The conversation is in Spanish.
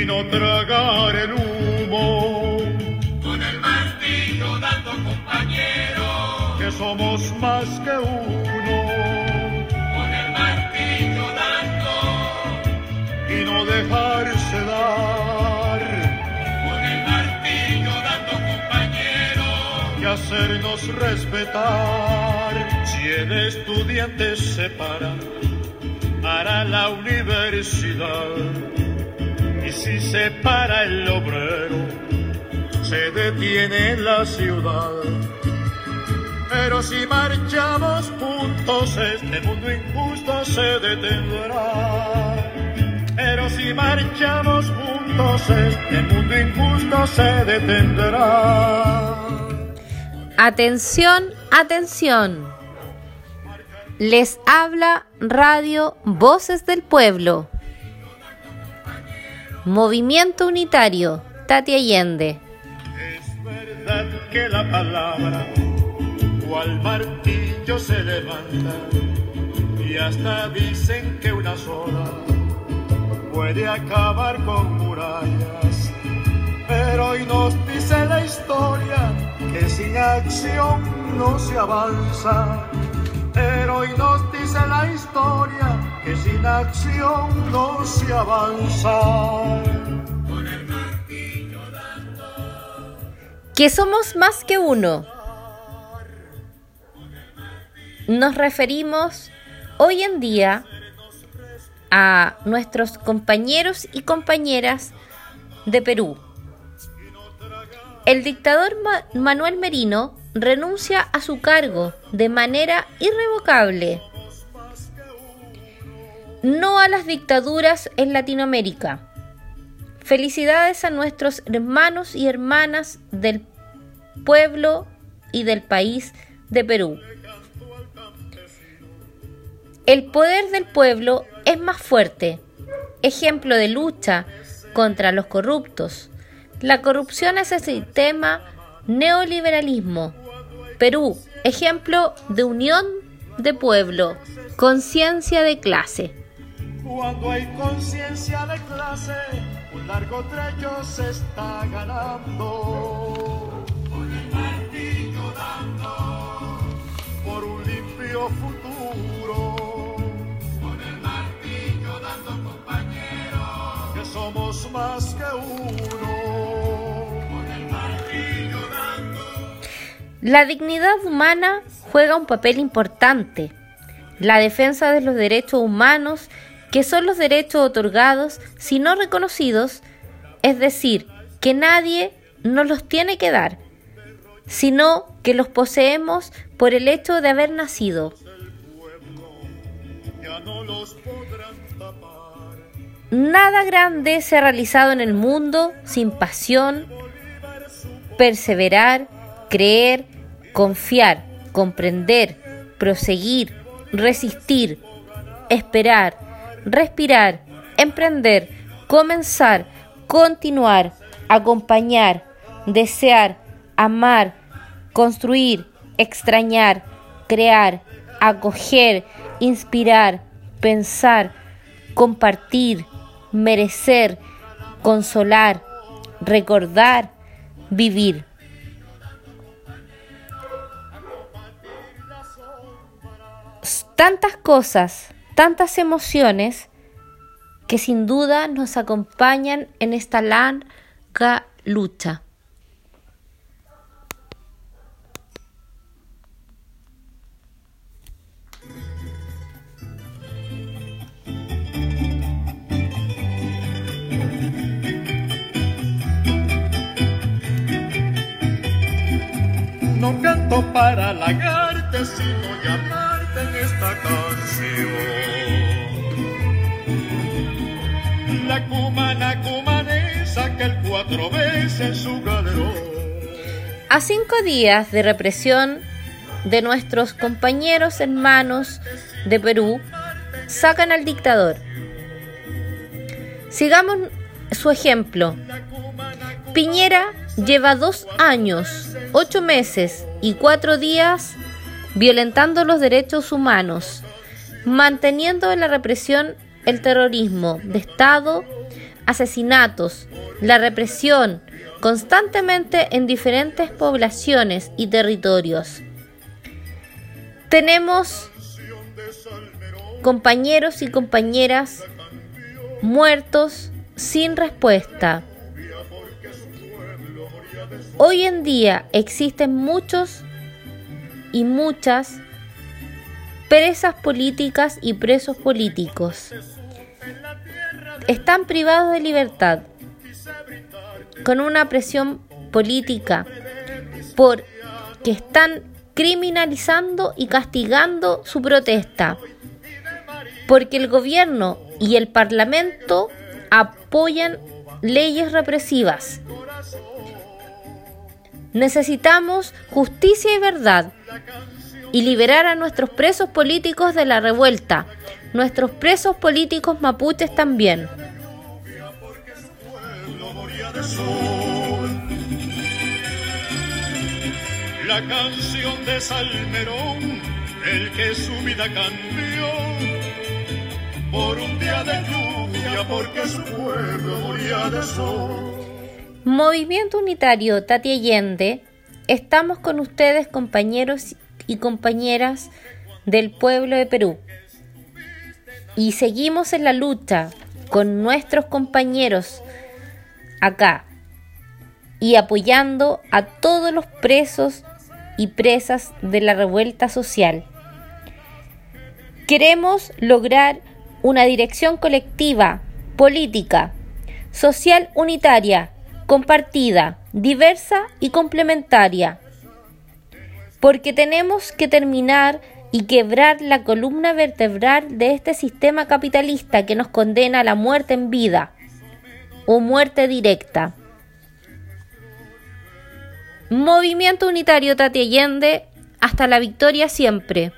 y no tragar el humo. Con el martillo dando compañero, que somos más que uno. Con el martillo dando y no dejarse dar. Con el martillo dando compañero y hacernos respetar. Si el estudiante se para, hará la universidad si se para el obrero, se detiene la ciudad. Pero si marchamos juntos, este mundo injusto se detendrá. Pero si marchamos juntos, este mundo injusto se detendrá. Atención, atención. Les habla Radio Voces del Pueblo. Movimiento Unitario, Tati Allende. Es verdad que la palabra, cual martillo se levanta, y hasta dicen que una sola puede acabar con murallas. Pero hoy nos dice la historia que sin acción no se avanza. Hoy nos dice la historia que sin acción no se avanza. Que somos más que uno. Nos referimos hoy en día a nuestros compañeros y compañeras de Perú. El dictador Manuel Merino renuncia a su cargo de manera irrevocable. No a las dictaduras en Latinoamérica. Felicidades a nuestros hermanos y hermanas del pueblo y del país de Perú. El poder del pueblo es más fuerte. Ejemplo de lucha contra los corruptos. La corrupción es el sistema neoliberalismo. Perú, ejemplo de unión de pueblo, conciencia de clase. Cuando hay conciencia de clase, un largo trecho se está ganando. La dignidad humana juega un papel importante. La defensa de los derechos humanos que son los derechos otorgados si no reconocidos, es decir, que nadie nos los tiene que dar, sino que los poseemos por el hecho de haber nacido. Nada grande se ha realizado en el mundo sin pasión, perseverar, creer, confiar, comprender, proseguir, resistir, esperar, respirar, emprender, comenzar, continuar, acompañar, desear, amar, construir, extrañar, crear, acoger, inspirar, pensar, compartir, merecer, consolar, recordar, vivir. Tantas cosas tantas emociones que sin duda nos acompañan en esta larga lucha. No canto para halagarte, sino llamarte la cumana el cuatro veces su. A cinco días de represión de nuestros compañeros hermanos de Perú, sacan al dictador. Sigamos su ejemplo. Piñera lleva dos años, ocho meses y cuatro días violentando los derechos humanos, manteniendo la represión el terrorismo de Estado, asesinatos, la represión constantemente en diferentes poblaciones y territorios. Tenemos compañeros y compañeras muertos sin respuesta. Hoy en día existen muchos y muchas presas políticas y presos políticos. Están privados de libertad con una presión política porque están criminalizando y castigando su protesta. Porque el gobierno y el parlamento apoyan leyes represivas. Necesitamos justicia y verdad y liberar a nuestros presos políticos de la revuelta, nuestros presos políticos mapuches también. La canción de Salmerón, el que su vida cambió por un día de lluvia, porque su pueblo moría de sol. Movimiento Unitario Tati Allende, estamos con ustedes compañeros y compañeras del pueblo de Perú. Y seguimos en la lucha con nuestros compañeros acá y apoyando a todos los presos y presas de la revuelta social. Queremos lograr una dirección colectiva, política, social unitaria, compartida, diversa y complementaria. Porque tenemos que terminar y quebrar la columna vertebral de este sistema capitalista que nos condena a la muerte en vida o muerte directa. Movimiento Unitario Tati Allende, hasta la victoria siempre.